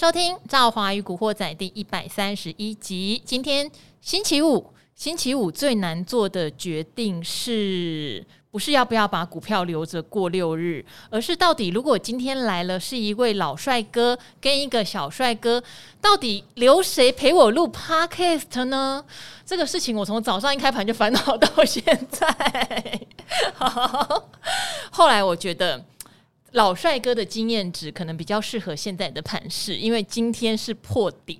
收听《赵华与古惑仔》第一百三十一集。今天星期五，星期五最难做的决定是不是要不要把股票留着过六日，而是到底如果今天来了是一位老帅哥跟一个小帅哥，到底留谁陪我录 Podcast 呢？这个事情我从早上一开盘就烦恼到现在。后来我觉得。老帅哥的经验值可能比较适合现在的盘势，因为今天是破底，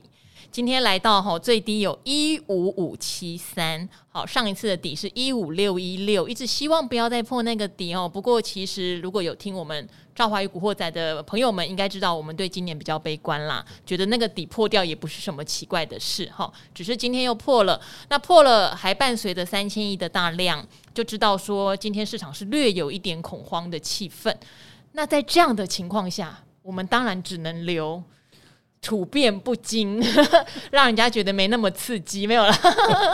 今天来到哈最低有一五五七三，好，上一次的底是一五六一六，一直希望不要再破那个底哦。不过其实如果有听我们赵华与古惑仔的朋友们，应该知道我们对今年比较悲观啦，觉得那个底破掉也不是什么奇怪的事哈，只是今天又破了，那破了还伴随着三千亿的大量，就知道说今天市场是略有一点恐慌的气氛。那在这样的情况下，我们当然只能留土变不惊，让人家觉得没那么刺激，没有了，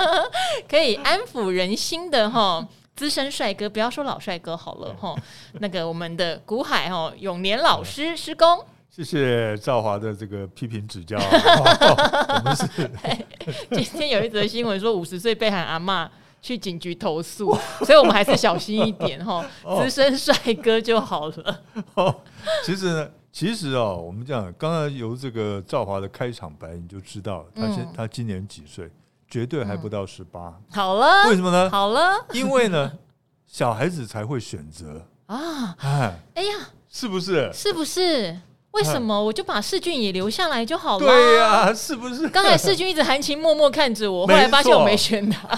可以安抚人心的哈。资深帅哥，不要说老帅哥好了哈。那个我们的古海哈永年老师施工，谢谢赵华的这个批评指教。我们是今天有一则新闻说五十岁被喊阿嬷。去警局投诉，所以我们还是小心一点哈，资深帅哥就好了。哦，其实呢，其实哦，我们这样，刚刚由这个赵华的开场白你就知道，他现、嗯、他今年几岁？绝对还不到十八、嗯。好了，为什么呢？好了，因为呢，小孩子才会选择 啊。哎，哎呀，是不是？是不是？为什么我就把世俊也留下来就好了？对呀、啊，是不是？刚才世俊一直含情脉脉看着我，后来发现我没选他。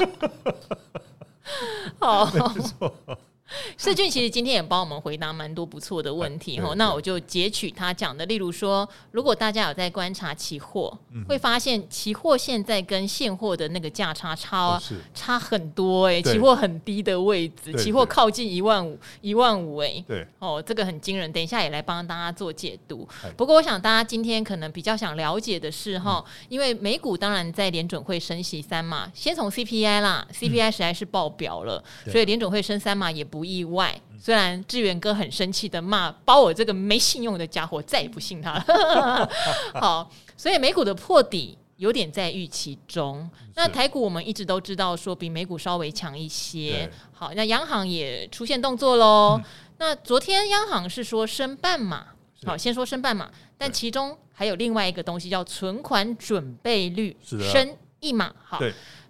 好，没错。世俊其实今天也帮我们回答蛮多不错的问题哈，那我就截取他讲的，例如说，如果大家有在观察期货，会发现期货现在跟现货的那个价差差差很多哎，期货很低的位置，期货靠近一万五一万五哎，对。哦，这个很惊人。等一下也来帮大家做解读。不过我想大家今天可能比较想了解的是哈，因为美股当然在联准会升息三嘛，先从 CPI 啦，CPI 实在是爆表了，所以联准会升三嘛也不意外。虽然志远哥很生气的骂包我这个没信用的家伙，再也不信他了。好，所以美股的破底有点在预期中。那台股我们一直都知道说比美股稍微强一些。好，那央行也出现动作喽。那昨天央行是说升半码，好，先说升半码，但其中还有另外一个东西叫存款准备率升一码。哈。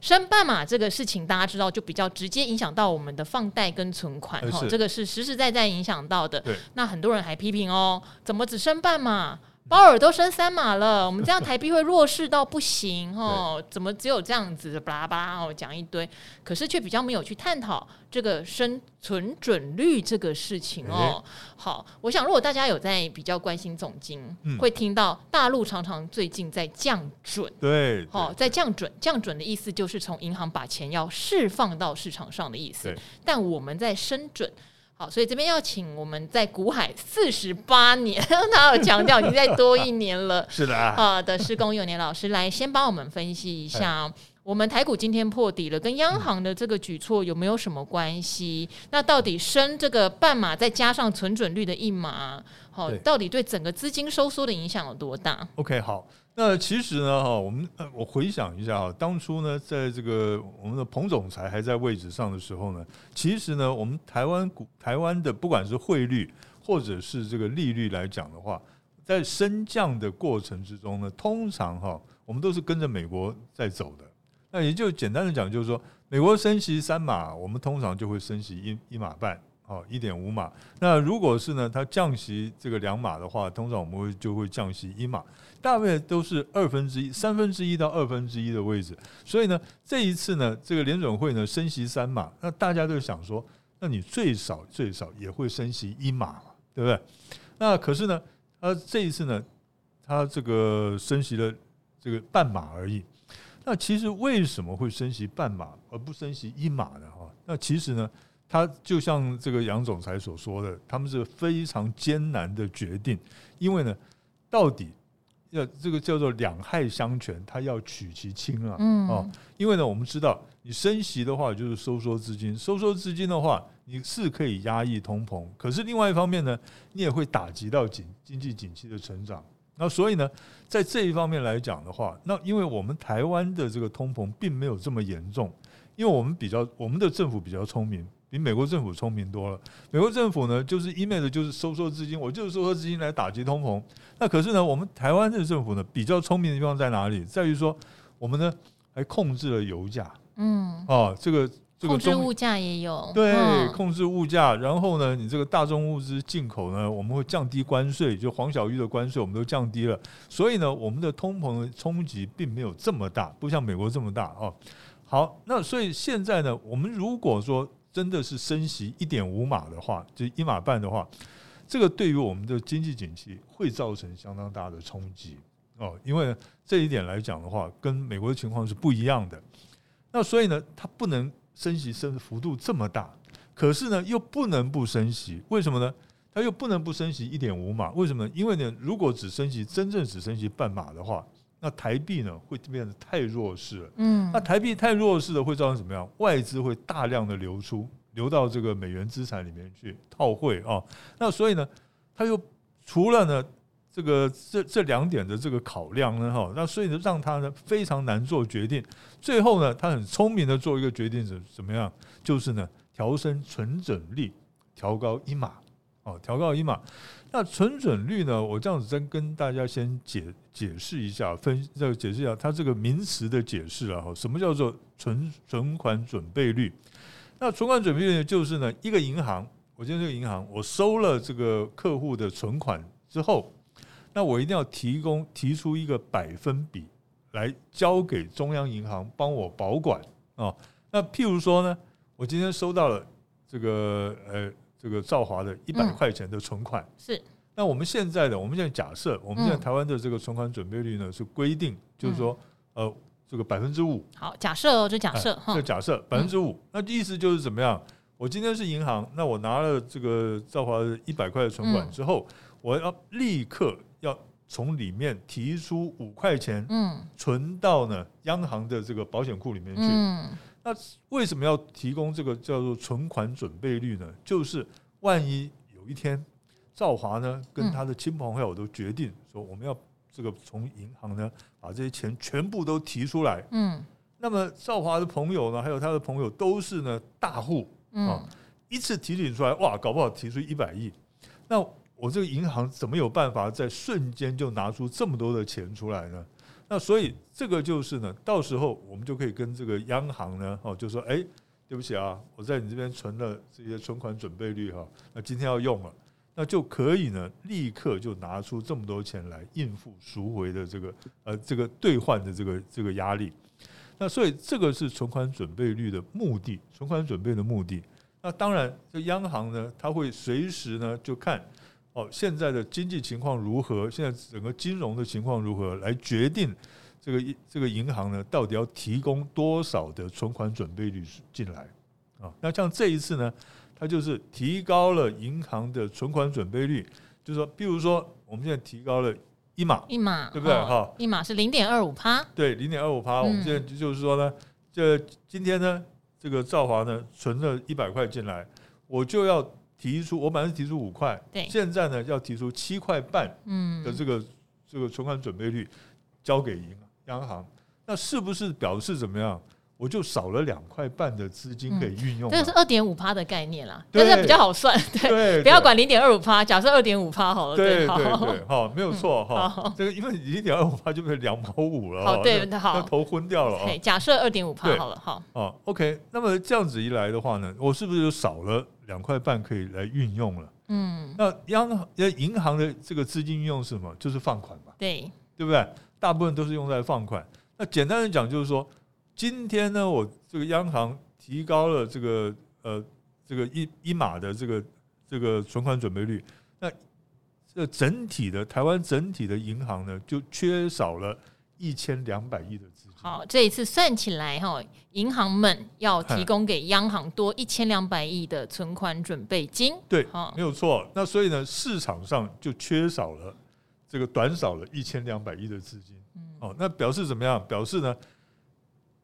升半码这个事情，大家知道就比较直接影响到我们的放贷跟存款，哈，这个是实实在在影响到的。那很多人还批评哦，怎么只升半码？鲍尔都升三码了，我们这样台币会弱势到不行哦？怎么只有这样子巴拉巴拉哦讲一堆，可是却比较没有去探讨这个生存准率这个事情哦。好，我想如果大家有在比较关心总经，会听到大陆常常最近在降准，对，哦，在降准，降准的意思就是从银行把钱要释放到市场上的意思，但我们在升准。好，所以这边要请我们在股海四十八年，他有强调已经再多一年了，是的啊，好的施工永年老师来先帮我们分析一下，我们台股今天破底了，跟央行的这个举措有没有什么关系？那到底升这个半码再加上存准率的一码，好，到底对整个资金收缩的影响有多大？OK，好。那其实呢，哈，我们我回想一下啊，当初呢，在这个我们的彭总裁还在位置上的时候呢，其实呢，我们台湾股台湾的不管是汇率或者是这个利率来讲的话，在升降的过程之中呢，通常哈，我们都是跟着美国在走的。那也就简单的讲，就是说，美国升息三码，我们通常就会升息一一码半。哦，一点五码。那如果是呢，它降息这个两码的话，通常我们会就会降息一码，大概都是二分之一、三分之一到二分之一的位置。所以呢，这一次呢，这个联准会呢升息三码，那大家都想说，那你最少最少也会升息一码嘛，对不对？那可是呢，它这一次呢，它这个升息了这个半码而已。那其实为什么会升息半码而不升息一码呢？哈，那其实呢？他就像这个杨总裁所说的，他们是非常艰难的决定，因为呢，到底要这个叫做两害相权，他要取其轻啊，哦，因为呢，我们知道你升息的话就是收缩资金，收缩资金的话，你是可以压抑通膨，可是另外一方面呢，你也会打击到经经济景气的成长，那所以呢，在这一方面来讲的话，那因为我们台湾的这个通膨并没有这么严重，因为我们比较我们的政府比较聪明，比美国政府聪明多了。美国政府呢，就是一面的就是收缩资金，我就是收缩资金来打击通膨。那可是呢，我们台湾的政府呢，比较聪明的地方在哪里？在于说，我们呢还控制了油价，嗯，哦，这个。控制物价也有对，控制物价，然后呢，你这个大宗物资进口呢，我们会降低关税，就黄小玉的关税我们都降低了，所以呢，我们的通膨的冲击并没有这么大，不像美国这么大哦。好，那所以现在呢，我们如果说真的是升息一点五码的话，就一码半的话，这个对于我们的经济景气会造成相当大的冲击哦，因为这一点来讲的话，跟美国的情况是不一样的。那所以呢，它不能。升息升幅度这么大，可是呢又不能不升息，为什么呢？它又不能不升息一点五码，为什么呢？因为呢，如果只升息真正只升息半码的话，那台币呢会变得太弱势了。嗯，那台币太弱势了会造成怎么样？外资会大量的流出，流到这个美元资产里面去套汇啊。那所以呢，它又除了呢。这个这这两点的这个考量呢，哈，那所以呢，让他呢非常难做决定。最后呢，他很聪明的做一个决定是怎么样？就是呢，调升存准率，调高一码，哦，调高一码。那存准率呢，我这样子再跟大家先解解释一下，分这个解释一下它这个名词的解释啊，哈，什么叫做存存款准备率？那存款准备率，就是呢，一个银行，我今天这个银行，我收了这个客户的存款之后。那我一定要提供提出一个百分比来交给中央银行帮我保管啊。那譬如说呢，我今天收到了这个呃这个兆华的一百块钱的存款，是。那我们现在的我们现在假设，我们现在台湾的这个存款准备率呢是规定，就是说呃这个百分之五。好，假设哦，就假设哈，就假设百分之五。那意思就是怎么样？我今天是银行，那我拿了这个兆华的一百块的存款之后，我要立刻。要从里面提出五块钱，嗯，存到呢央行的这个保险库里面去。那为什么要提供这个叫做存款准备率呢？就是万一有一天赵华呢跟他的亲朋好友都决定说我们要这个从银行呢把这些钱全部都提出来，嗯，那么赵华的朋友呢还有他的朋友都是呢大户啊，一次提取出来哇，搞不好提出一百亿，那。我这个银行怎么有办法在瞬间就拿出这么多的钱出来呢？那所以这个就是呢，到时候我们就可以跟这个央行呢，哦，就说，哎，对不起啊，我在你这边存了这些存款准备率哈，那今天要用了，那就可以呢，立刻就拿出这么多钱来应付赎回的这个呃这个兑换的这个这个压力。那所以这个是存款准备率的目的，存款准备的目的。那当然，这央行呢，它会随时呢就看。哦，现在的经济情况如何？现在整个金融的情况如何？来决定这个这个银行呢，到底要提供多少的存款准备率进来啊？那像这一次呢，它就是提高了银行的存款准备率，就是说，比如说我们现在提高了一码，一码，对不对？哈，一码是零点二五趴，对，零点二五趴。我们现在就是说呢，这今天呢，这个兆华呢存了一百块进来，我就要。提出我本来是提出五块，对，现在呢要提出七块半，嗯，的这个这个存款准备率交给银央行，那是不是表示怎么样？我就少了两块半的资金可以运用，这个是二点五趴的概念啦，但是比较好算，对，不要管零点二五趴，假设二点五趴好了，对对对，好，没有错哈，这个因为零点二五趴就变成两毛五了，好，对，好，头昏掉了啊，假设二点五趴好了，好，哦，OK，那么这样子一来的话呢，我是不是就少了？两块半可以来运用了，嗯，那央行、银行的这个资金运用是什么？就是放款嘛，对，对不对？大部分都是用在放款。那简单的讲，就是说，今天呢，我这个央行提高了这个呃这个一一码的这个这个存款准备率，那这整体的台湾整体的银行呢，就缺少了一千两百亿的。好，这一次算起来哈，银行们要提供给央行多一千两百亿的存款准备金。对，没有错。那所以呢，市场上就缺少了这个短少了一千两百亿的资金。哦，那表示怎么样？表示呢，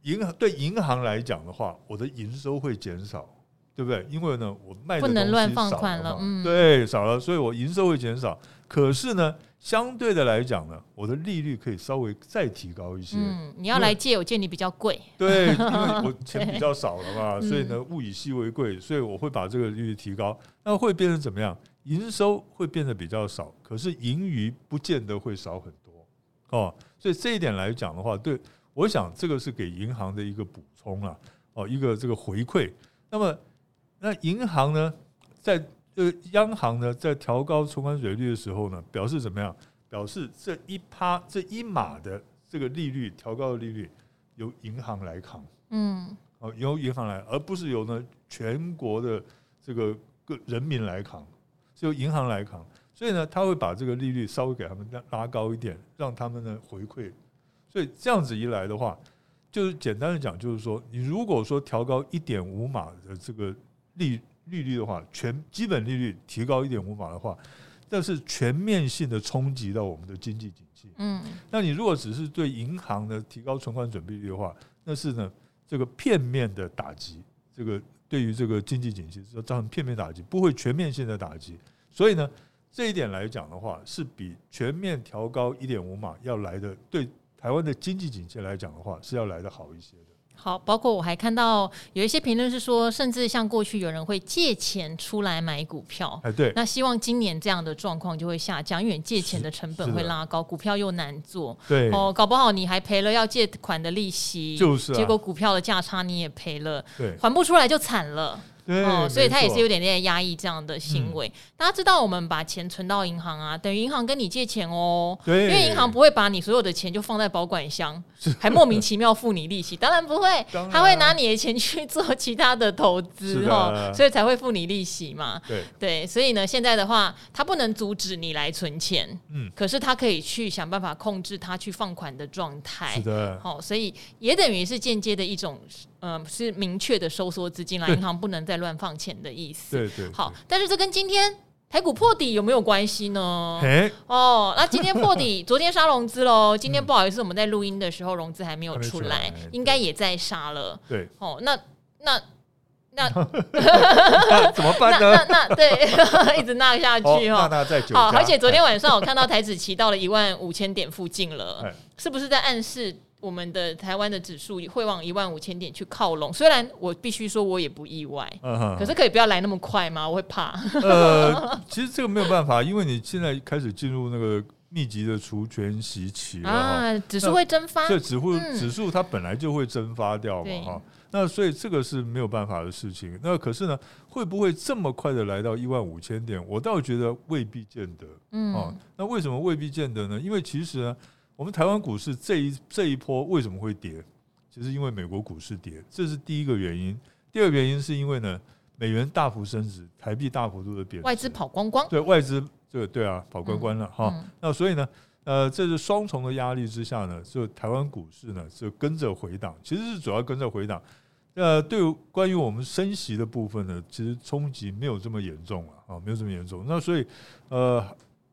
银行对银行来讲的话，我的营收会减少，对不对？因为呢，我卖的东西少了嗯，对，少了，所以我营收会减少。可是呢，相对的来讲呢，我的利率可以稍微再提高一些。嗯，你要来借，我借你比较贵。对，因为我钱比较少了嘛，所以呢，物以稀为贵，所以我会把这个利率提高。那会变成怎么样？营收会变得比较少，可是盈余不见得会少很多哦。所以这一点来讲的话，对，我想这个是给银行的一个补充了哦，一个这个回馈。那么，那银行呢，在呃，央行呢，在调高存款水率的时候呢，表示怎么样？表示这一趴这一码的这个利率调高的利率由银行来扛，嗯，哦，由银行来，而不是由呢全国的这个各人民来扛，是由银行来扛。所以呢，他会把这个利率稍微给他们拉拉高一点，让他们呢回馈。所以这样子一来的话，就是简单的讲，就是说，你如果说调高一点五码的这个利利率的话，全基本利率提高一点五码的话，这是全面性的冲击到我们的经济景气。嗯，那你如果只是对银行的提高存款准备率的话，那是呢这个片面的打击，这个对于这个经济景气是造成片面打击，不会全面性的打击。所以呢，这一点来讲的话，是比全面调高一点五码要来的，对台湾的经济景气来讲的话，是要来的好一些的。好，包括我还看到有一些评论是说，甚至像过去有人会借钱出来买股票，哎，对，那希望今年这样的状况就会下降，因为借钱的成本会拉高，股票又难做，对，哦，搞不好你还赔了要借款的利息，就是，结果股票的价差你也赔了，对，还不出来就惨了。对。哦，所以他也是有点点压抑这样的行为。嗯、大家知道，我们把钱存到银行啊，等于银行跟你借钱哦。对，因为银行不会把你所有的钱就放在保管箱，还莫名其妙付你利息。当然不会，他会拿你的钱去做其他的投资哦，所以才会付你利息嘛。对对，所以呢，现在的话，他不能阻止你来存钱，嗯，可是他可以去想办法控制他去放款的状态。是的，好，所以也等于是间接的一种。嗯，是明确的收缩资金来，银行不能再乱放钱的意思。对对。好，但是这跟今天台股破底有没有关系呢？嘿哦，那今天破底，昨天杀融资喽。今天不好意思，我们在录音的时候融资还没有出来，应该也在杀了。对。哦，那那那 怎么办呢？那那对，一直纳下去哈。好，而且昨天晚上我看到台子期到了一万五千点附近了，是不是在暗示？我们的台湾的指数会往一万五千点去靠拢，虽然我必须说，我也不意外，可是可以不要来那么快吗？我会怕。呃，其实这个没有办法，因为你现在开始进入那个密集的除权息期了啊，指数会蒸发，这指数指数它本来就会蒸发掉嘛哈，那所以这个是没有办法的事情。那可是呢，会不会这么快的来到一万五千点？我倒觉得未必见得。嗯，那为什么未必见得呢？因为其实呢。我们台湾股市这一这一波为什么会跌？其实因为美国股市跌，这是第一个原因。第二个原因是因为呢，美元大幅升值，台币大幅度的贬值，外资跑光光。对，外资这个对啊，跑光光了哈。嗯、那所以呢，呃，这是双重的压力之下呢，就台湾股市呢就跟着回档，其实是主要跟着回档。那，对于关于我们升息的部分呢，其实冲击没有这么严重了啊，没有这么严重。那所以呃，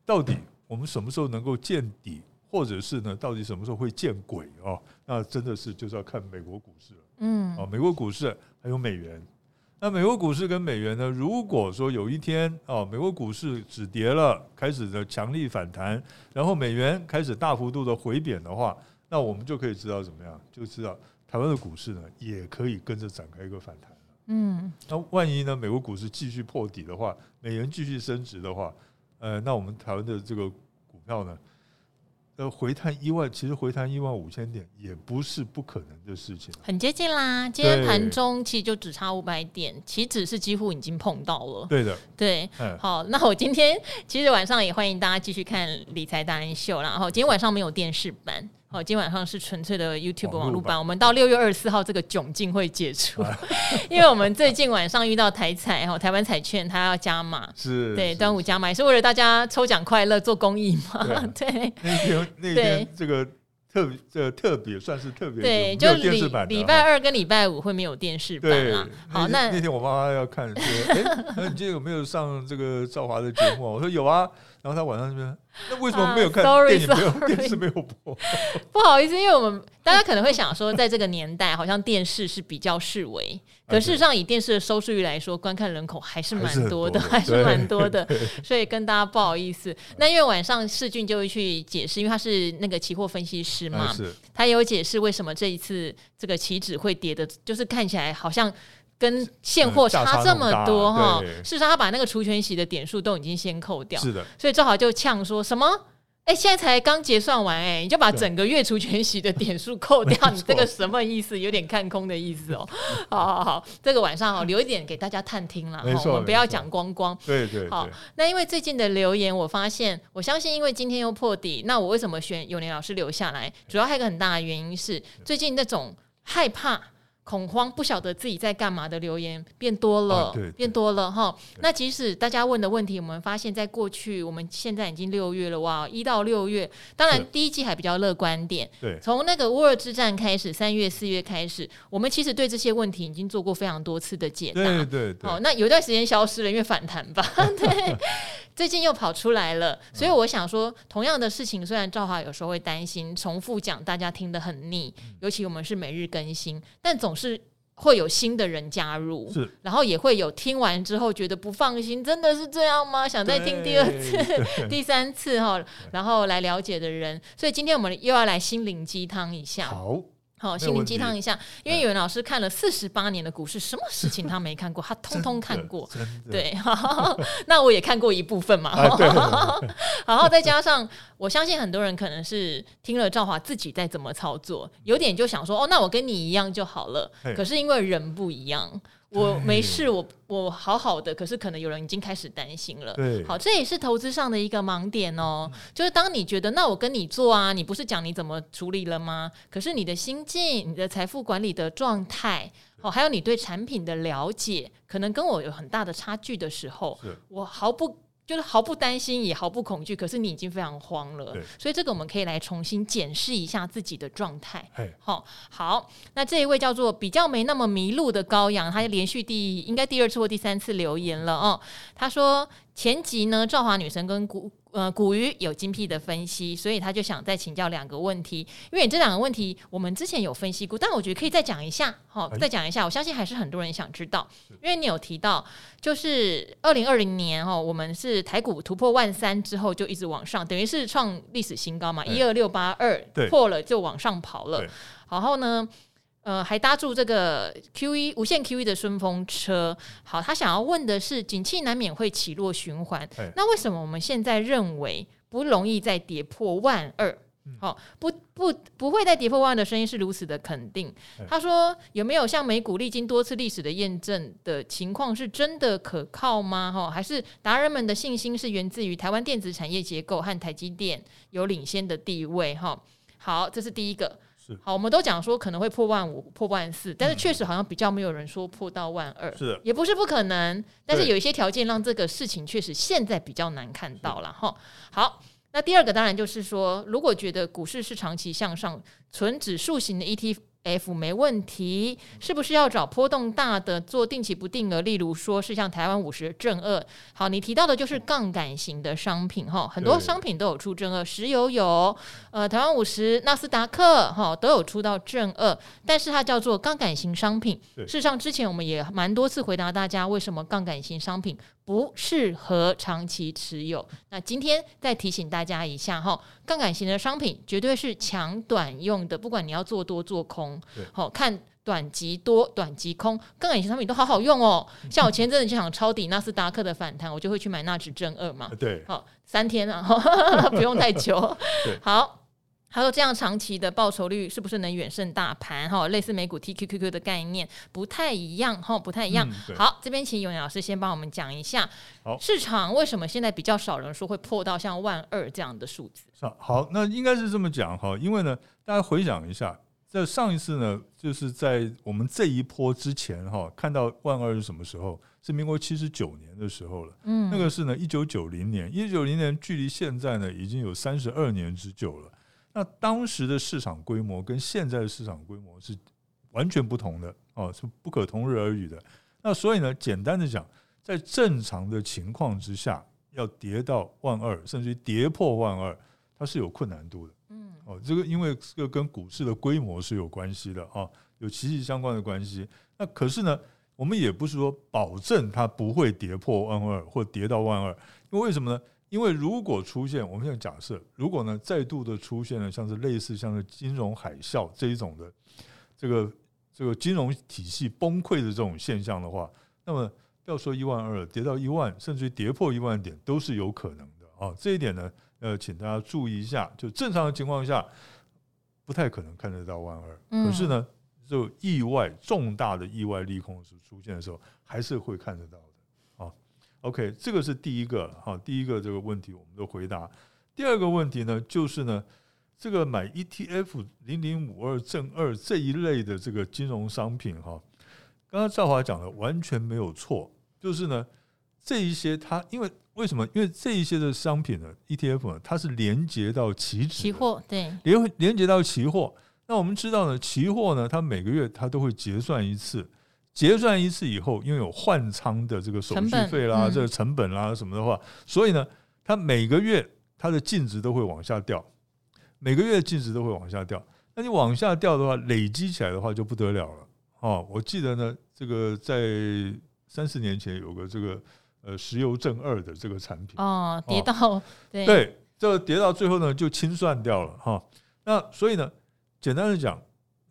到底我们什么时候能够见底？或者是呢，到底什么时候会见鬼哦？那真的是就是要看美国股市了。嗯，啊，美国股市还有美元。那美国股市跟美元呢？如果说有一天哦，美国股市止跌了，开始的强力反弹，然后美元开始大幅度的回贬的话，那我们就可以知道怎么样？就知道台湾的股市呢，也可以跟着展开一个反弹。嗯，那万一呢，美国股市继续破底的话，美元继续升值的话，呃，那我们台湾的这个股票呢？呃，回探一万，其实回探一万五千点也不是不可能的事情，很接近啦。今天盘中其实就只差五百点，期指是几乎已经碰到了。对的，对。好，那我今天其实晚上也欢迎大家继续看理财达人秀啦。然后今天晚上没有电视版。哦，今晚上是纯粹的 YouTube 网络版。我们到六月二十四号这个窘境会解除，因为我们最近晚上遇到台彩哈，台湾彩券它要加码，是对端午加码，是为了大家抽奖快乐做公益嘛？对，那天那天这个特这个特别算是特别，对，就礼礼拜二跟礼拜五会没有电视版啊。好，那那天我妈妈要看说，哎，那你今天有没有上这个赵华的节目？我说有啊。然后他晚上这边，那为什么没有看电影？没有 电视没有播？不好意思，因为我们大家可能会想说，在这个年代，好像电视是比较视为。可事实上，以电视的收视率来说，观看人口还是蛮多的，还是蛮多的。所以跟大家不好意思。那因为晚上世俊就会去解释，因为他是那个期货分析师嘛，他也有解释为什么这一次这个期指会跌的，就是看起来好像跟现货差这么多哈。事实上，他把那个除权息的点数都已经先扣掉，是的。所以正好就呛说什么？哎，现在才刚结算完，哎，你就把整个月除权息的点数扣掉，你这个什么意思？有点看空的意思哦。好好好，这个晚上好，留一点给大家探听了，我们不要讲光光。对对。好，那因为最近的留言，我发现，我相信，因为今天又破底，那我为什么选永年老师留下来？主要还有一个很大的原因是，最近那种害怕。恐慌，不晓得自己在干嘛的留言变多了，啊、对对变多了哈。那即使大家问的问题，我们发现在过去，我们现在已经六月了哇，一到六月，当然第一季还比较乐观点。对，从那个乌尔之战开始，三月、四月开始，我们其实对这些问题已经做过非常多次的解答。对对对。好，那有一段时间消失了，因为反弹吧。对。最近又跑出来了，所以我想说，同样的事情，虽然赵华有时候会担心重复讲，大家听得很腻，尤其我们是每日更新，但总是会有新的人加入，是，然后也会有听完之后觉得不放心，真的是这样吗？想再听第二次、第三次哈，然后来了解的人，所以今天我们又要来心灵鸡汤一下。好。好，心灵鸡汤一下，因为有人老师看了四十八年的股市，什么事情他没看过，他 通通看过。对，那我也看过一部分嘛。然后 再加上，我相信很多人可能是听了赵华自己在怎么操作，有点就想说，哦，那我跟你一样就好了。可是因为人不一样。我没事，我我好好的，可是可能有人已经开始担心了。对，好，这也是投资上的一个盲点哦。就是当你觉得那我跟你做啊，你不是讲你怎么处理了吗？可是你的心境、你的财富管理的状态，哦，还有你对产品的了解，可能跟我有很大的差距的时候，我毫不。就是毫不担心，也毫不恐惧，可是你已经非常慌了，对所以这个我们可以来重新检视一下自己的状态。好嘿，好，那这一位叫做比较没那么迷路的羔羊，他连续第应该第二次或第三次留言了哦。他说前集呢，赵华女神跟古。呃，古鱼有精辟的分析，所以他就想再请教两个问题。因为这两个问题我们之前有分析过，但我觉得可以再讲一下，好，再讲一下。我相信还是很多人想知道，因为你有提到，就是二零二零年哈，我们是台股突破万三之后就一直往上，等于是创历史新高嘛，一二六八二破了就往上跑了，然后呢？呃，还搭住这个 QE 无限 QE 的顺风车。好，他想要问的是，景气难免会起落循环，嘿那为什么我们现在认为不容易再跌破万二？好、嗯哦，不不不会再跌破万二的声音是如此的肯定。嘿他说，有没有像美股历经多次历史的验证的情况是真的可靠吗？哈、哦，还是达人们的信心是源自于台湾电子产业结构和台积电有领先的地位？哈、哦，好，这是第一个。好，我们都讲说可能会破万五、破万四，但是确实好像比较没有人说破到万二，是的，也不是不可能，但是有一些条件让这个事情确实现在比较难看到了哈。好，那第二个当然就是说，如果觉得股市是长期向上、纯指数型的 ETF。F 没问题，是不是要找波动大的做定期不定额？例如说是像台湾五十正二。好，你提到的就是杠杆型的商品哈，很多商品都有出正二，石油有，呃，台湾五十、纳斯达克哈都有出到正二，但是它叫做杠杆型商品。事实上，之前我们也蛮多次回答大家，为什么杠杆型商品不适合长期持有。那今天再提醒大家一下哈，杠杆型的商品绝对是抢短用的，不管你要做多做空。好看短极多，短极空，杠杆型商品都好好用哦。像我前阵子就想抄底纳斯达克的反弹，我就会去买纳指正二嘛。对，好三天啊，不用太久。对好，还有这样长期的报酬率是不是能远胜大盘？哈，类似美股 TQQQ 的概念不太一样哈，不太一样。嗯、好，这边请永年老师先帮我们讲一下，好市场为什么现在比较少人说会破到像万二这样的数字？好，那应该是这么讲哈，因为呢，大家回想一下。在上一次呢，就是在我们这一波之前哈，看到万二是什么时候？是民国七十九年的时候了。嗯，那个是呢，一九九零年，一九九零年距离现在呢已经有三十二年之久了。那当时的市场规模跟现在的市场规模是完全不同的哦，是不可同日而语的。那所以呢，简单的讲，在正常的情况之下，要跌到万二，甚至于跌破万二，它是有困难度的。嗯哦，这个因为这个跟股市的规模是有关系的啊，有息息相关的关系。那可是呢，我们也不是说保证它不会跌破万二或跌到万二，因为为什么呢？因为如果出现，我们现在假设，如果呢再度的出现了像是类似像是金融海啸这一种的这个这个金融体系崩溃的这种现象的话，那么不要说一万二，跌到一万，甚至于跌破一万点都是有可能的啊。这一点呢，呃，请大家注意一下。就正常的情况下，不太可能看得到万二。可是呢，就意外重大的意外利空是出现的时候，还是会看得到的。OK，这个是第一个哈，第一个这个问题我们都回答。第二个问题呢，就是呢，这个买 ETF 零零五二正二这一类的这个金融商品哈，刚刚赵华讲的完全没有错，就是呢，这一些它因为为什么？因为这一些的商品呢，ETF 呢，它是连接到期指期货，对，连连接到期货。那我们知道呢，期货呢，它每个月它都会结算一次。结算一次以后，因为有换仓的这个手续费啦，这个成本啦什么的话，所以呢，它每个月它的净值都会往下掉，每个月净值都会往下掉。那你往下掉的话，累积起来的话就不得了了。哦，我记得呢，这个在三四年前有个这个呃石油正二的这个产品哦，跌到对对，这个跌到最后呢就清算掉了哈。那所以呢，简单的讲。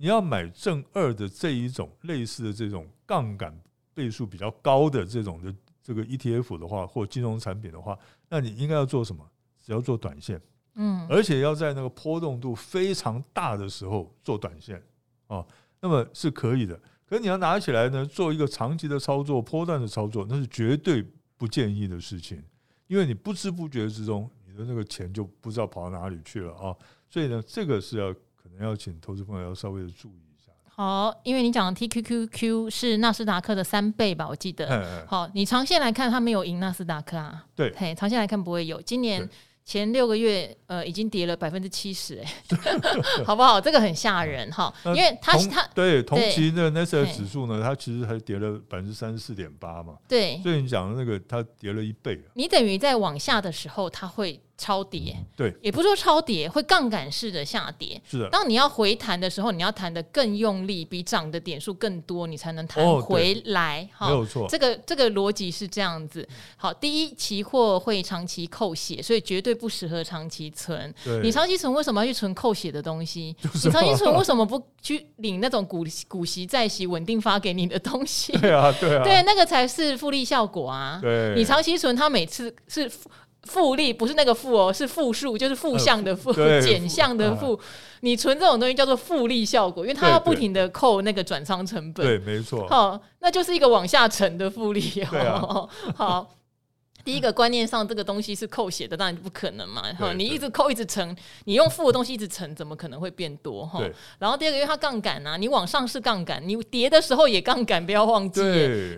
你要买正二的这一种类似的这种杠杆倍数比较高的这种的这个 ETF 的话，或金融产品的话，那你应该要做什么？只要做短线，嗯，而且要在那个波动度非常大的时候做短线啊，那么是可以的。可是你要拿起来呢，做一个长期的操作、波段的操作，那是绝对不建议的事情，因为你不知不觉之中，你的那个钱就不知道跑到哪里去了啊。所以呢，这个是要。要请投资朋友要稍微的注意一下。好，因为你讲的 TQQQ 是纳斯达克的三倍吧？我记得。好，你长线来看，它没有赢纳斯达克啊。对，嘿，长线来看不会有。今年前六个月，呃，已经跌了百分之七十，哎，好不好？这个很吓人哈，因为它它对同期的那些指数呢，它其实还跌了百分之三十四点八嘛。对，所以你讲的那个，它跌了一倍。你等于在往下的时候，它会。超跌，对，也不是说超跌，会杠杆式的下跌。是的，当你要回弹的时候，你要弹的更用力，比涨的点数更多，你才能弹回来。哦、没有错，这个这个逻辑是这样子。好，第一，期货会长期扣血，所以绝对不适合长期存。你长期存为什么要去存扣血的东西？你长期存为什么不去领那种股股息债息稳定发给你的东西？对啊，对啊，对，那个才是复利效果啊。对，你长期存，它每次是。复利不是那个负哦，是负数，就是负向的负，减项的负。你存这种东西叫做复利效果，因为它要不停的扣那个转仓成本。对，没错。好，那就是一个往下沉的复利哦。好。第一个观念上，这个东西是扣血的，当然不可能嘛。哈，你一直扣，一直乘，你用负的东西一直乘，怎么可能会变多？哈。然后第二个，因为它杠杆啊，你往上是杠杆，你跌的时候也杠杆，不要忘记。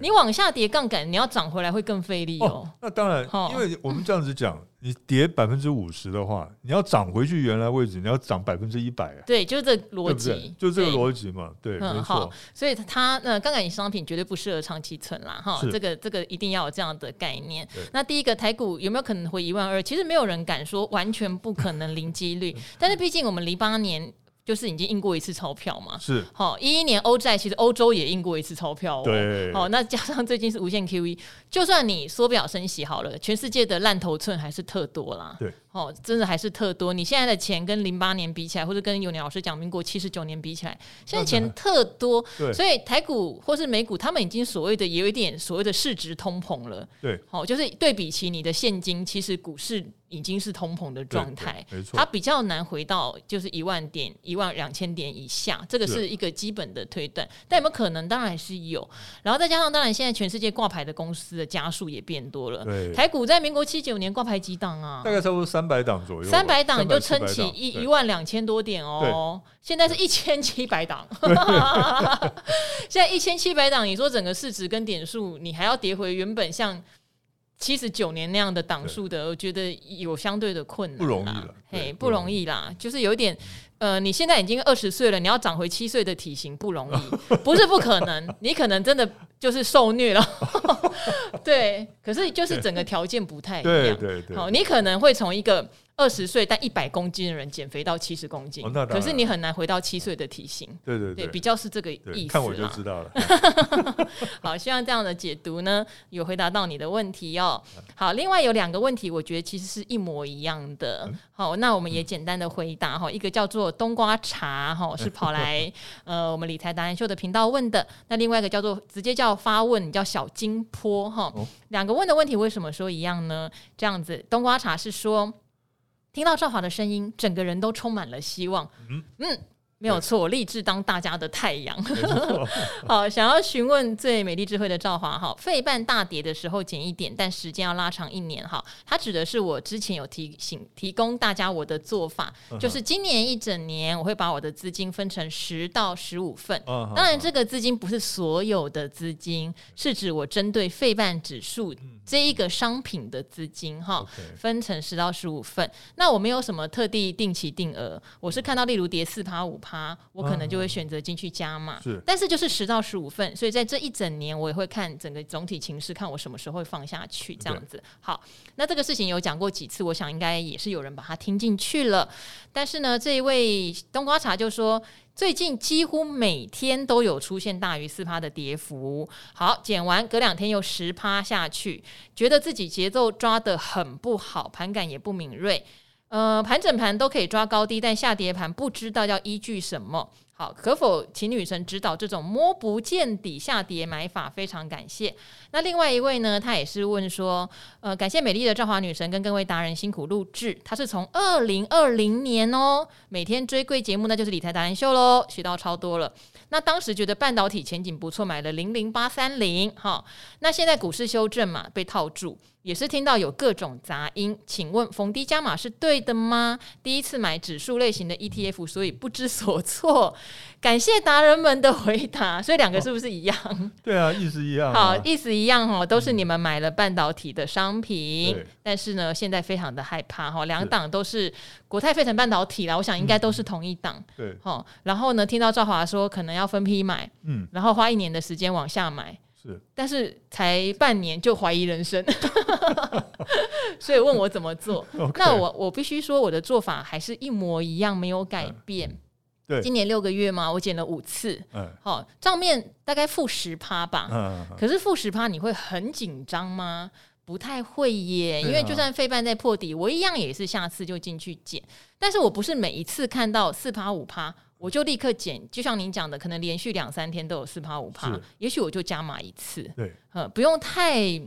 你往下跌杠杆，你要涨回来会更费力哦，哦。那当然，因为我们这样子讲。你跌百分之五十的话，你要涨回去原来位置，你要涨百分之一百啊！对，就是这逻辑，就这个逻辑嘛，对，嗯、没错。好，所以它那杠杆型商品绝对不适合长期存啦，哈，这个这个一定要有这样的概念。那第一个台股有没有可能回一万二？其实没有人敢说完全不可能零几率，但是毕竟我们零八年。就是已经印过一次钞票嘛，是。好一一年欧债其实欧洲也印过一次钞票哦，对，好那加上最近是无限 QE，就算你缩表升息好了，全世界的烂头寸还是特多啦，对，哦真的还是特多，你现在的钱跟零八年比起来，或者跟有年老师讲民国七十九年比起来，现在钱特多，对，所以台股或是美股，他们已经所谓的也有一点所谓的市值通膨了，对，好就是对比起你的现金，其实股市。已经是通膨的状态，没错它比较难回到就是一万点、一万两千点以下，这个是一个基本的推断。但有没有可能？当然是有。然后再加上，当然现在全世界挂牌的公司的家数也变多了。台股在民国七九年挂牌几档啊？大概差不多三百档左右。三百档就撑起一一万两千多点哦。现在是一千七百档。现在一千七百档，你说整个市值跟点数，你还要跌回原本像。七十九年那样的档数的，我觉得有相对的困难，不容易了，嘿，不容易啦，就是有点，呃，你现在已经二十岁了，你要长回七岁的体型不容易，不是不可能，你可能真的就是受虐了，对，可是就是整个条件不太一样，对对对，好，你可能会从一个。二十岁但一百公斤的人减肥到七十公斤，哦，可是你很难回到七岁的体型。对对对，对，比较是这个意思。看我就知道了。好，希望这样的解读呢，有回答到你的问题哦。好，另外有两个问题，我觉得其实是一模一样的。好，那我们也简单的回答哈。一个叫做冬瓜茶哈，是跑来 呃我们理财达人秀的频道问的。那另外一个叫做直接叫发问，叫小金坡哈。两个问的问题为什么说一样呢？这样子，冬瓜茶是说。听到赵华的声音，整个人都充满了希望。嗯嗯。没有错，我立志当大家的太阳。好，想要询问最美丽智慧的赵华哈，费半大跌的时候减一点，但时间要拉长一年哈。他指的是我之前有提醒提供大家我的做法，就是今年一整年我会把我的资金分成十到十五份。当然，这个资金不是所有的资金，是指我针对费半指数这一个商品的资金哈，分成十到十五份。那我没有什么特地定期定额，我是看到例如跌四趴五趴。啊，我可能就会选择进去加码，是，但是就是十到十五份，所以在这一整年，我也会看整个总体情势，看我什么时候会放下去，这样子。好，那这个事情有讲过几次，我想应该也是有人把它听进去了。但是呢，这一位冬瓜茶就说，最近几乎每天都有出现大于四趴的跌幅。好，减完隔两天又十趴下去，觉得自己节奏抓得很不好，盘感也不敏锐。呃，盘整盘都可以抓高低，但下跌盘不知道要依据什么。好，可否请女神指导这种摸不见底下跌买法？非常感谢。那另外一位呢，他也是问说，呃，感谢美丽的赵华女神跟各位达人辛苦录制。他是从二零二零年哦，每天追贵节目，那就是理财达人秀喽，学到超多了。那当时觉得半导体前景不错，买了零零八三零。好，那现在股市修正嘛，被套住。也是听到有各种杂音，请问逢低加码是对的吗？第一次买指数类型的 ETF，所以不知所措。感谢达人们的回答，所以两个是不是一样？哦、对啊，意思一样、啊。好，意思一样哦，都是你们买了半导体的商品，嗯、但是呢，现在非常的害怕哈，两档都是国泰费城半导体啦，我想应该都是同一档。对，好，然后呢，听到赵华说可能要分批买，嗯，然后花一年的时间往下买。是，但是才半年就怀疑人生，所以问我怎么做。那我我必须说，我的做法还是一模一样，没有改变。嗯、对，今年六个月嘛，我减了五次。嗯，好，账面大概负十趴吧。嗯，可是负十趴你会很紧张吗？不太会耶，因为就算费半在破底，我一样也是下次就进去减。但是我不是每一次看到四趴五趴。我就立刻减，就像您讲的，可能连续两三天都有四趴五趴，也许我就加码一次，对，呃，不用太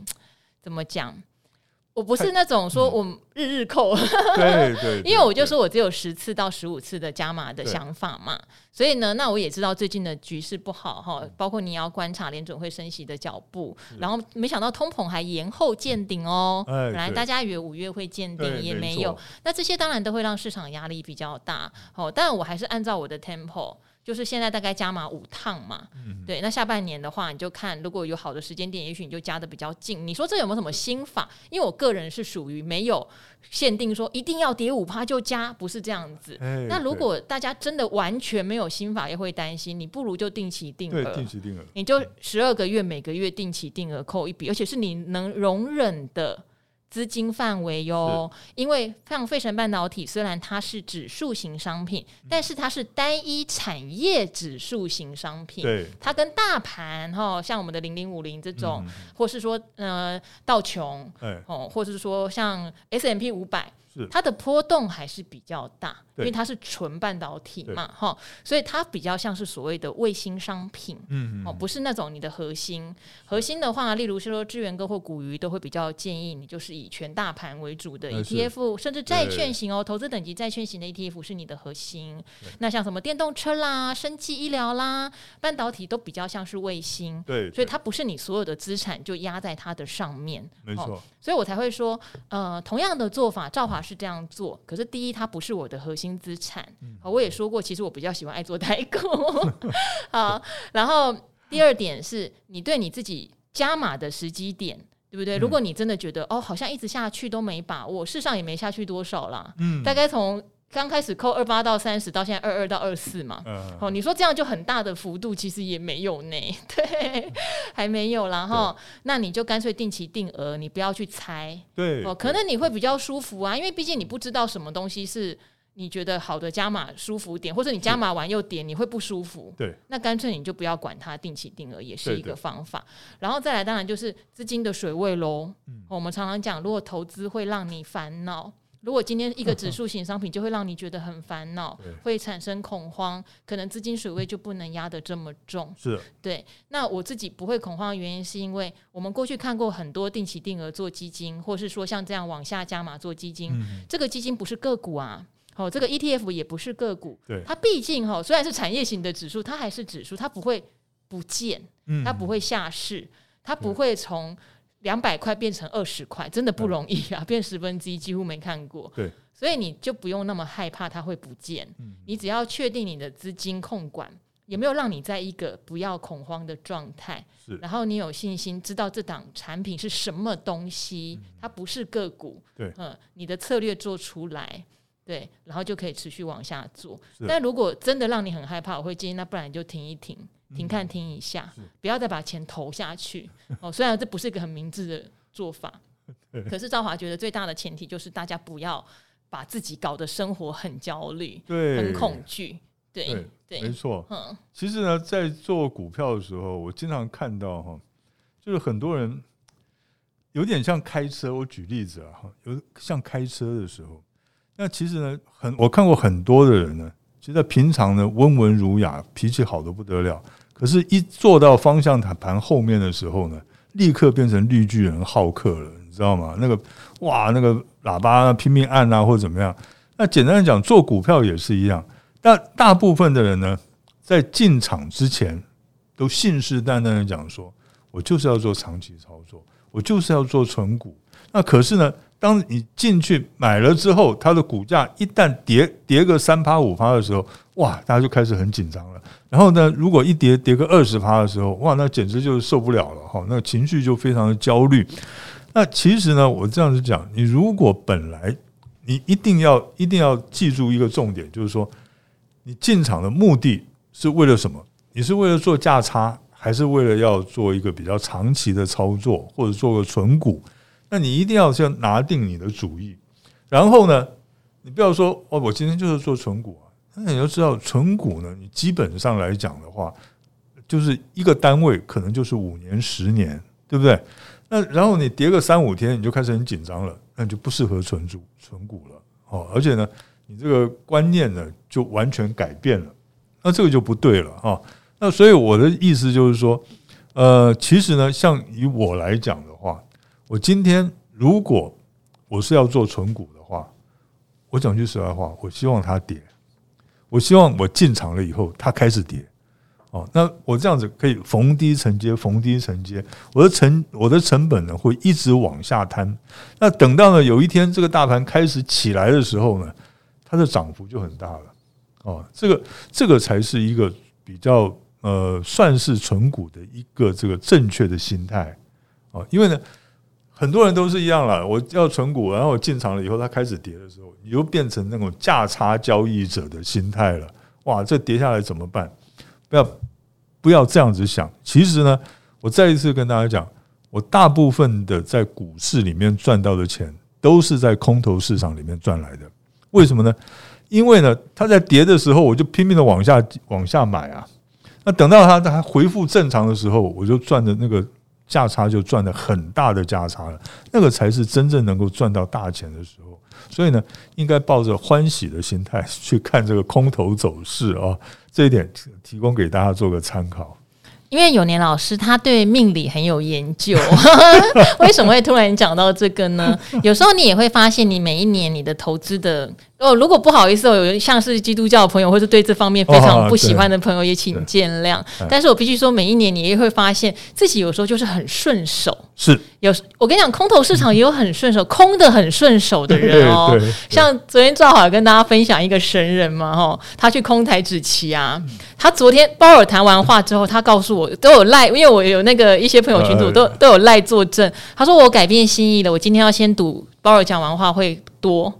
怎么讲。我不是那种说我日日扣，对对，因为我就说我只有十次到十五次的加码的想法嘛，所以呢，那我也知道最近的局势不好哈，包括你要观察联准会升息的脚步，然后没想到通膨还延后见顶哦，本来大家以为五月会见顶也没有，那这些当然都会让市场压力比较大，哦，但我还是按照我的 tempo。就是现在大概加码五趟嘛，嗯、对，那下半年的话，你就看如果有好的时间点，也许你就加的比较近。你说这有没有什么心法？因为我个人是属于没有限定说一定要跌五趴就加，不是这样子。欸、那如果大家真的完全没有心法，也会担心，你不如就定期定额，定期定额，你就十二个月每个月定期定额扣一笔，而且是你能容忍的。资金范围哟，因为像费城半导体虽然它是指数型商品，但是它是单一产业指数型商品，对，它跟大盘哈，像我们的零零五零这种，或是说呃道琼，哦，或是说像 S M P 五百。它的波动还是比较大，因为它是纯半导体嘛，哈，所以它比较像是所谓的卫星商品，嗯哦，不是那种你的核心。核心的话，例如是说智源哥或古鱼都会比较建议你，就是以全大盘为主的 ETF，甚至债券型哦，投资等级债券型的 ETF 是你的核心。那像什么电动车啦、生技医疗啦、半导体都比较像是卫星，对，所以它不是你所有的资产就压在它的上面，没错。所以我才会说，呃，同样的做法，赵华。是这样做，可是第一，它不是我的核心资产。好、我也说过，其实我比较喜欢爱做代购。好，然后第二点是你对你自己加码的时机点，对不对？嗯、如果你真的觉得哦，好像一直下去都没把握，事实上也没下去多少啦。嗯，大概从刚开始扣二八到三十，到现在二二到二四嘛。嗯。哦，你说这样就很大的幅度，其实也没有呢。对，还没有啦哈。那你就干脆定期定额，你不要去猜。对。哦，可能你会比较舒服啊，因为毕竟你不知道什么东西是你觉得好的加码舒服点，或者你加码完又点，你会不舒服。对。那干脆你就不要管它，定期定额也是一个方法。然后再来，当然就是资金的水位喽。嗯。我们常常讲，如果投资会让你烦恼。如果今天一个指数型商品就会让你觉得很烦恼，会产生恐慌，可能资金水位就不能压得这么重。是，对。那我自己不会恐慌的原因，是因为我们过去看过很多定期定额做基金，或是说像这样往下加码做基金，嗯、这个基金不是个股啊，哦，这个 ETF 也不是个股，对，它毕竟哈虽然是产业型的指数，它还是指数，它不会不见，它不会下市，它不会从。两百块变成二十块，真的不容易啊！变十分之一几乎没看过。对，所以你就不用那么害怕它会不见。嗯，你只要确定你的资金控管有没有让你在一个不要恐慌的状态。是，然后你有信心知道这档产品是什么东西，它不是个股。对，嗯，你的策略做出来，对，然后就可以持续往下做。但如果真的让你很害怕，我会建议那不然你就停一停。停看听一下，不要再把钱投下去哦。虽然这不是一个很明智的做法，可是赵华觉得最大的前提就是大家不要把自己搞得生活很焦虑，对，很恐惧。对对，没错。嗯，其实呢，在做股票的时候，我经常看到哈，就是很多人有点像开车。我举例子啊，哈，有像开车的时候，那其实呢，很我看过很多的人呢。其实平常呢，温文儒雅，脾气好得不得了。可是，一坐到方向盘后面的时候呢，立刻变成绿巨人好客了，你知道吗？那个哇，那个喇叭拼命按啊，或者怎么样。那简单的讲，做股票也是一样。但大部分的人呢，在进场之前都信誓旦旦的讲说：“我就是要做长期操作，我就是要做存股。”那可是呢？当你进去买了之后，它的股价一旦跌跌个三趴五趴的时候，哇，大家就开始很紧张了。然后呢，如果一跌跌个二十趴的时候，哇，那简直就是受不了了哈，那情绪就非常的焦虑。那其实呢，我这样子讲，你如果本来你一定要一定要记住一个重点，就是说，你进场的目的是为了什么？你是为了做价差，还是为了要做一个比较长期的操作，或者做个存股？那你一定要先拿定你的主意，然后呢，你不要说哦，我今天就是做存股啊。那你要知道，存股呢，你基本上来讲的话，就是一个单位可能就是五年、十年，对不对？那然后你跌个三五天，你就开始很紧张了，那就不适合存股存股了哦。而且呢，你这个观念呢，就完全改变了，那这个就不对了哈。那所以我的意思就是说，呃，其实呢，像以我来讲。我今天如果我是要做存股的话，我讲句实在话，我希望它跌，我希望我进场了以后它开始跌，哦，那我这样子可以逢低承接，逢低承接，我的成我的成本呢会一直往下摊，那等到呢有一天这个大盘开始起来的时候呢，它的涨幅就很大了，哦，这个这个才是一个比较呃算是存股的一个这个正确的心态，哦，因为呢。很多人都是一样了，我要存股，然后我进场了以后，它开始跌的时候，你又变成那种价差交易者的心态了。哇，这跌下来怎么办？不要不要这样子想。其实呢，我再一次跟大家讲，我大部分的在股市里面赚到的钱，都是在空头市场里面赚来的。为什么呢？因为呢，它在跌的时候，我就拼命的往下往下买啊。那等到它它恢复正常的时候，我就赚的那个。价差就赚了很大的价差了，那个才是真正能够赚到大钱的时候。所以呢，应该抱着欢喜的心态去看这个空头走势啊，这一点提供给大家做个参考。因为永年老师他对命理很有研究，为什么会突然讲到这个呢？有时候你也会发现，你每一年你的投资的。哦，如果不好意思，有像是基督教的朋友，或是对这方面非常不喜欢的朋友，也请见谅。但是我必须说，每一年你也会发现自己有时候就是很顺手。是，有我跟你讲，空头市场也有很顺手，空的很顺手的人哦。像昨天正好跟大家分享一个神人嘛，哈，他去空台指期啊。他昨天鲍尔谈完话之后，他告诉我都有赖，因为我有那个一些朋友群组都都有赖作证。他说我改变心意了，我今天要先赌鲍尔讲完话会多。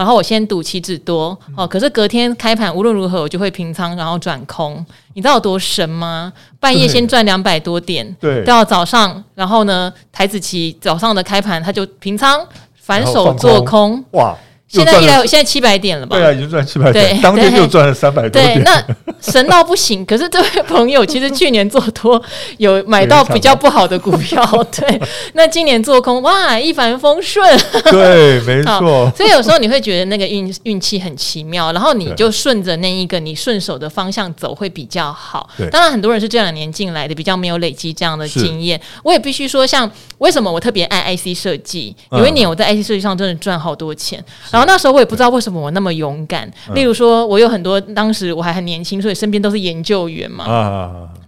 然后我先赌期指多哦，可是隔天开盘无论如何我就会平仓，然后转空。你知道有多神吗？半夜先赚两百多点，对，到早上，然后呢，台子期早上的开盘他就平仓，反手做空，哇！现在一来，现在七百点了吧？对啊，已经赚七百点，当天就赚了三百多点。对，那神到不行。可是这位朋友其实去年做多有买到比较不好的股票，对。那今年做空，哇，一帆风顺。对，没错。所以有时候你会觉得那个运运气很奇妙，然后你就顺着那一个你顺手的方向走会比较好。对。当然，很多人是这两年进来的，比较没有累积这样的经验。我也必须说，像为什么我特别爱 IC 设计？有一年我在 IC 设计上真的赚好多钱。然后那时候我也不知道为什么我那么勇敢。例如说，我有很多当时我还很年轻，所以身边都是研究员嘛，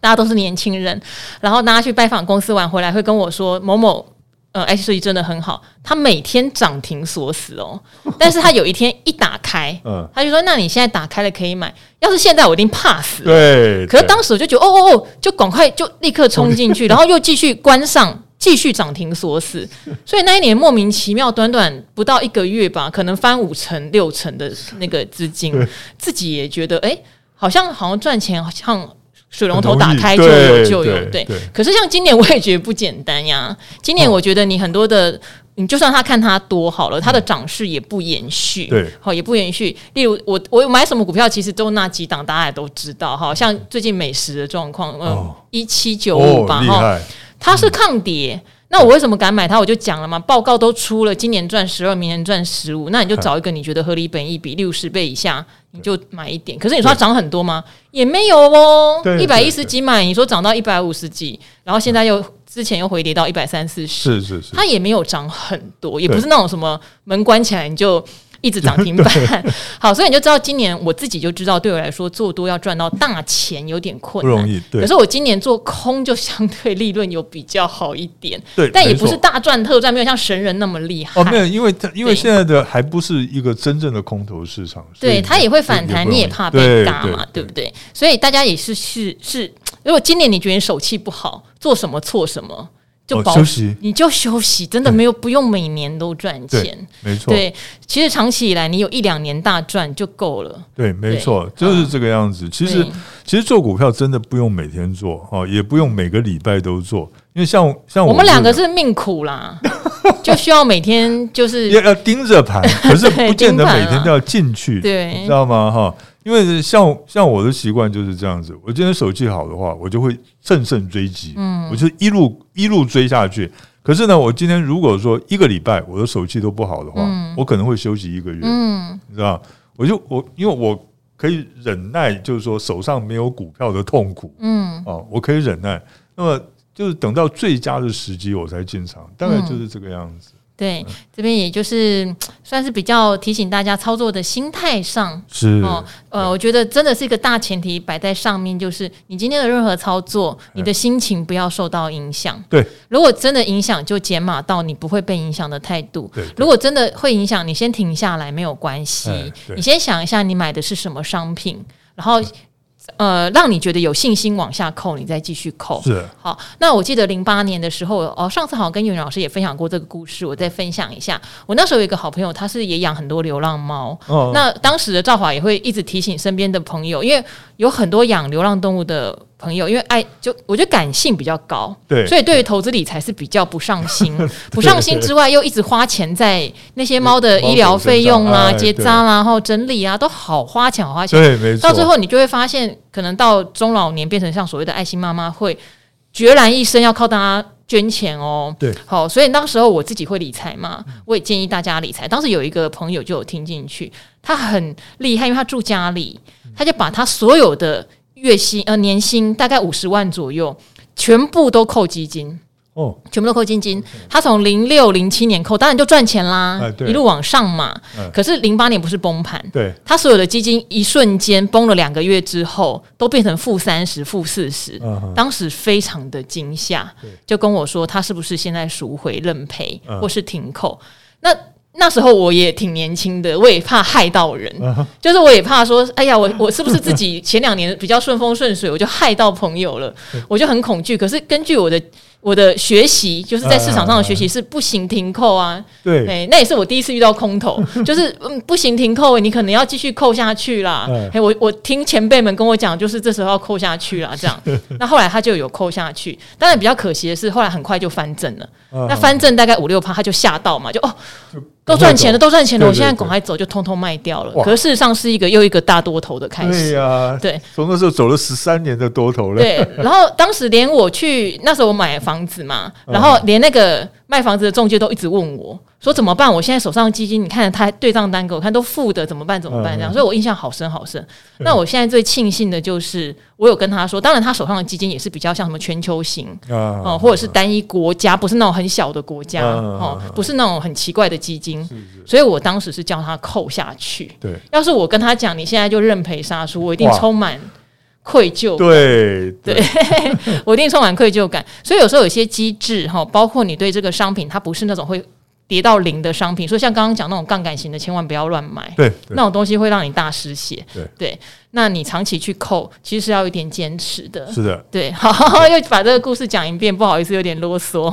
大家都是年轻人。然后大家去拜访公司玩回来，会跟我说某某呃计真的很好，他每天涨停锁死哦。但是他有一天一打开，他就说：“那你现在打开了可以买。要是现在我一定怕死。”对。可是当时我就觉得哦哦哦，就赶快就立刻冲进去，然后又继续关上。继续涨停锁死，所以那一年莫名其妙，短短不到一个月吧，可能翻五成六成的那个资金，自己也觉得哎、欸，好像好像赚钱，好像水龙头打开就有就有对。可是像今年我也觉得不简单呀。今年我觉得你很多的，你就算他看他多好了，他的涨势也不延续，对，好也不延续。例如我我买什么股票，其实都那几档，大家也都知道，哈像最近美食的状况，嗯，一七九五吧，哈。它是抗跌，嗯、那我为什么敢买它？我就讲了嘛，报告都出了，今年赚十二，明年赚十五，那你就找一个你觉得合理本益比六十倍以下，你就买一点。可是你说它涨很多吗？也没有哦，一百一十几买，你说涨到一百五十几，然后现在又之前又回跌到一百三四十，是是是，它也没有涨很多，也不是那种什么门关起来你就。一直涨停板，好，所以你就知道今年我自己就知道，对我来说做多要赚到大钱有点困难，不容易。对，可是我今年做空就相对利润有比较好一点，对，但也不是大赚特赚，没有像神人那么厉害。哦，没有，因为因为现在的还不是一个真正的空头市场，对，它也会反弹，你也怕被嘎嘛，对不对？所以大家也是是是，如果今年你觉得你手气不好，做什么错什么。就保休息，你就休息，真的没有不用每年都赚钱，没错。对，其实长期以来，你有一两年大赚就够了。对，没错，就是这个样子。其实，其实做股票真的不用每天做哦，也不用每个礼拜都做，因为像像我们两个是命苦啦，就需要每天就是要要盯着盘，可是 不见得每天都要进去，对，你知道吗？哈。因为像像我的习惯就是这样子，我今天手气好的话，我就会乘胜追击，嗯，我就一路一路追下去。可是呢，我今天如果说一个礼拜我的手气都不好的话，嗯，我可能会休息一个月，嗯，你知道，我就我因为我可以忍耐，就是说手上没有股票的痛苦，嗯，哦，我可以忍耐，那么就是等到最佳的时机我才进场，大概就是这个样子。对，这边也就是算是比较提醒大家操作的心态上是。哦，呃，我觉得真的是一个大前提摆在上面，就是你今天的任何操作，你的心情不要受到影响。对，如果真的影响，就减码到你不会被影响的态度。对，如果真的会影响，你先停下来没有关系，你先想一下你买的是什么商品，然后。呃，让你觉得有信心往下扣，你再继续扣。是好，那我记得零八年的时候，哦，上次好像跟永老师也分享过这个故事，我再分享一下。我那时候有一个好朋友，他是也养很多流浪猫。哦，那当时的赵华也会一直提醒身边的朋友，因为有很多养流浪动物的。朋友，因为爱就我觉得感性比较高，对，所以对于投资理财是比较不上心，不上心之外又一直花钱在那些猫的医疗费用啦、结扎啦、然后整理啊，都好花钱，好花钱。对，没错。到最后你就会发现，可能到中老年变成像所谓的爱心妈妈，会决然一生，要靠大家捐钱哦。对，好，所以当时候我自己会理财嘛，我也建议大家理财。当时有一个朋友就有听进去，他很厉害，因为他住家里，他就把他所有的。月薪呃年薪大概五十万左右，全部都扣基金。哦，全部都扣基金。他从零六零七年扣，当然就赚钱啦，一路往上嘛。可是零八年不是崩盘，对，他所有的基金一瞬间崩了两个月之后，都变成负三十、负四十，当时非常的惊吓，就跟我说他是不是现在赎回认赔或是停扣？那。那时候我也挺年轻的，我也怕害到人，就是我也怕说，哎呀，我我是不是自己前两年比较顺风顺水，我就害到朋友了，我就很恐惧。可是根据我的我的学习就是在市场上的学习是不行停扣啊，对，哎，那也是我第一次遇到空头，就是嗯不行停扣，你可能要继续扣下去啦。哎，我我听前辈们跟我讲，就是这时候要扣下去啦，这样。那后来他就有扣下去，当然比较可惜的是，后来很快就翻正了。那翻正大概五六趴，他就吓到嘛，就哦。都赚钱了，都赚钱了，我现在赶快走，就通通卖掉了。可是事实上是一个又一个大多头的开始。对呀，对，从那时候走了十三年的多头了。对，然后当时连我去那时候我买房子嘛，然后连那个卖房子的中介都一直问我。说怎么办？我现在手上的基金，你看他对账单给我看都负的，怎么办？怎么办？这样，所以我印象好深好深。那我现在最庆幸的就是，我有跟他说，当然他手上的基金也是比较像什么全球型啊，或者是单一国家，不是那种很小的国家哦，不是那种很奇怪的基金。所以我当时是叫他扣下去。对，要是我跟他讲，你现在就认赔杀出，我一定充满愧疚。对 对，我一定充满愧疚感。所以有时候有些机制哈，包括你对这个商品，它不是那种会。跌到零的商品，所以像刚刚讲那种杠杆型的，千万不要乱买。对，那种东西会让你大失血。对对，那你长期去扣，其实是要有点坚持的。是的，对。好，又把这个故事讲一遍，不好意思，有点啰嗦。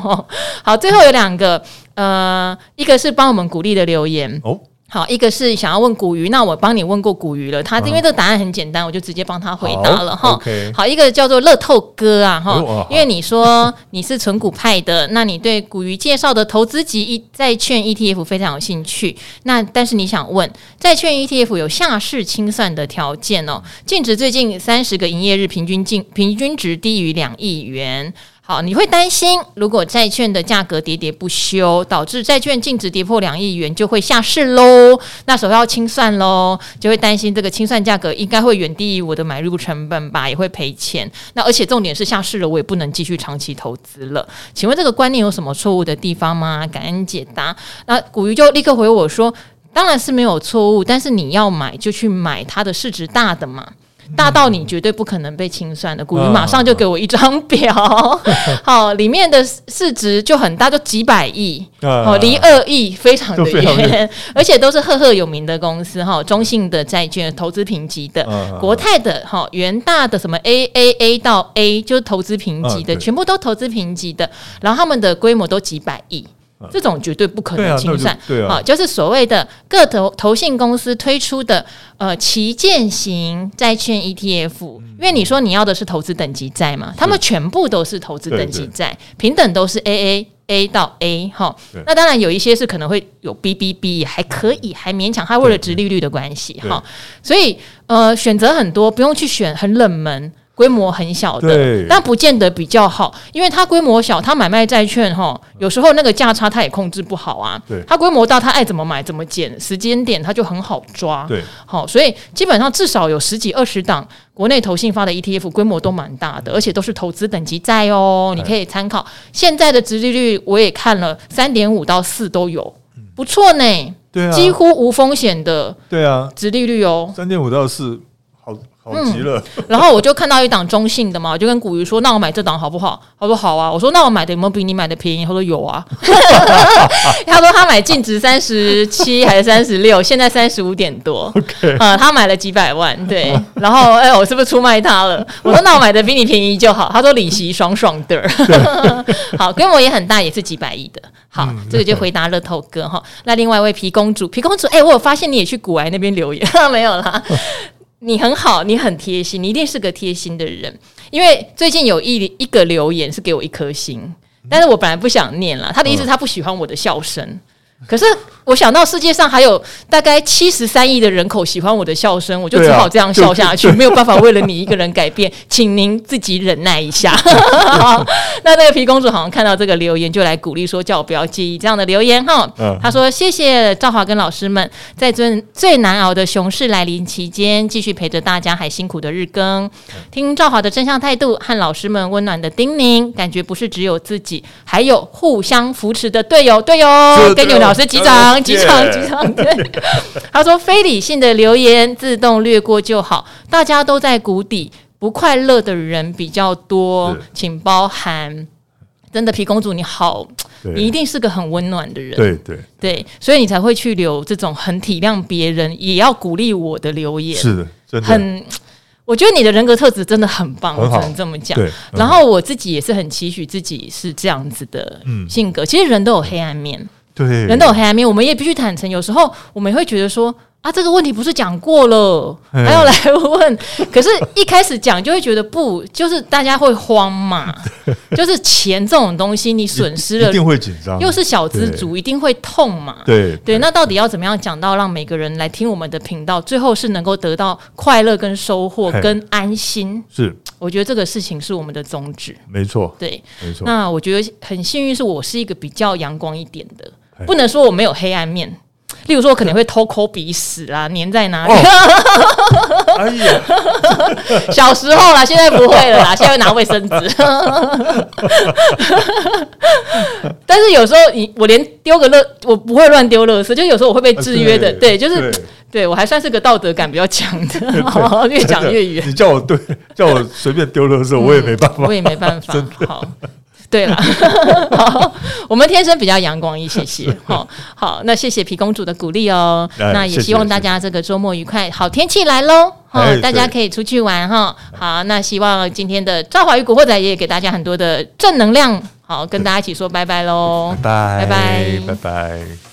好，最后有两个，呃，一个是帮我们鼓励的留言。哦。好，一个是想要问古鱼，那我帮你问过古鱼了，他因为这个答案很简单，我就直接帮他回答了哈。好，一个叫做乐透哥啊哈，因为你说你是纯股派的，那你对古鱼介绍的投资级债券 ETF 非常有兴趣，那但是你想问债券 ETF 有下市清算的条件哦，净值最近三十个营业日平均净平均值低于两亿元。好，你会担心，如果债券的价格跌跌不休，导致债券净值跌破两亿元，就会下市喽。那时候要清算喽，就会担心这个清算价格应该会远低于我的买入成本吧，也会赔钱。那而且重点是下市了，我也不能继续长期投资了。请问这个观念有什么错误的地方吗？感恩解答。那古鱼就立刻回我说，当然是没有错误，但是你要买就去买它的市值大的嘛。大到你绝对不可能被清算的，股鱼马上就给我一张表，好，里面的市值就很大，就几百亿，哦，离二亿非常的远，而且都是赫赫有名的公司哈，中信的债券投资评级的，国泰的哈，元大的什么 A A A 到 A 就是投资评级的，全部都投资评级的，然后他们的规模都几百亿。这种绝对不可能清算，对啊，对啊，就是所谓的各投投信公司推出的呃旗舰型债券 ETF，因为你说你要的是投资等级债嘛，他们全部都是投资等级债，平等都是 AA A 到 A 哈，那当然有一些是可能会有 BBB，还可以还勉强，它为了殖利率的关系哈，所以呃选择很多，不用去选很冷门。规模很小的，但不见得比较好，因为它规模小，它买卖债券哈，有时候那个价差它也控制不好啊。对，它规模大，它爱怎么买怎么减，时间点它就很好抓。对，好，所以基本上至少有十几二十档国内投信发的 ETF，规模都蛮大的，而且都是投资等级债哦，你可以参考。现在的殖利率我也看了，三点五到四都有，不错呢。对啊，几乎无风险的。对啊，殖利率哦，三点五到四。嗯，然后我就看到一档中性的嘛，我就跟古鱼说：“那我买这档好不好？”他说：“好啊。”我说：“那我买的有没有比你买的便宜？”他说：“有啊。” 他说他买净值三十七还是三十六，现在三十五点多。OK，啊，他买了几百万，对。然后，哎，我是不是出卖他了？我说：“那我买的比你便宜就好。”他说：“利息爽爽的。” 好，规模也很大，也是几百亿的。好，这个就回答乐透哥哈。那另外一位皮公主，皮公主，哎，我有发现你也去股癌那边留言，没有啦。你很好，你很贴心，你一定是个贴心的人。因为最近有一一个留言是给我一颗心，但是我本来不想念了。他的意思，他不喜欢我的笑声。可是我想到世界上还有大概七十三亿的人口喜欢我的笑声，我就只好这样笑下去，没有办法为了你一个人改变，请您自己忍耐一下。好，那那个皮公主好像看到这个留言，就来鼓励说，叫我不要介意这样的留言哈。他说：“谢谢赵华跟老师们在最最难熬的熊市来临期间，继续陪着大家还辛苦的日更，听赵华的真相态度和老师们温暖的叮咛，感觉不是只有自己，还有互相扶持的队友，队友跟你老师击掌，击掌，击掌。对，他说非理性的留言自动略过就好。大家都在谷底，不快乐的人比较多，请包含。真的，皮公主你好，你一定是个很温暖的人。对对对，所以你才会去留这种很体谅别人，也要鼓励我的留言。是的，真的很。我觉得你的人格特质真的很棒，很我只能这么讲。对，然后我自己也是很期许自己是这样子的性格。嗯、其实人都有黑暗面，对，人都有黑暗面，我们也必须坦诚。有时候我们也会觉得说。啊，这个问题不是讲过了，还要来问？可是，一开始讲就会觉得不，就是大家会慌嘛。就是钱这种东西，你损失了，一定会紧张。又是小资族，一定会痛嘛。对对，那到底要怎么样讲到让每个人来听我们的频道，最后是能够得到快乐、跟收获、跟安心？是，我觉得这个事情是我们的宗旨。没错，对，没错。那我觉得很幸运，是我是一个比较阳光一点的，不能说我没有黑暗面。例如说，我可能会偷抠鼻屎啊，粘在哪里？哦、哎呀，小时候啦，现在不会了啦，现在会拿卫生纸。但是有时候你我连丢个乐，我不会乱丢乐色，就有时候我会被制约的。对，对，就是对，对我还算是个道德感比较强的。越讲越远。你叫我对，叫我随便丢乐色，我也没办法，我也没办法。好。对了，好，我们天生比较阳光一些些，好，好，那谢谢皮公主的鼓励哦，哎、那也希望大家这个周末愉快，好天气来喽，好、哎，大家可以出去玩哈，好，那希望今天的赵华与古惑仔也给大家很多的正能量，好，跟大家一起说拜拜喽，拜拜，拜拜，拜拜。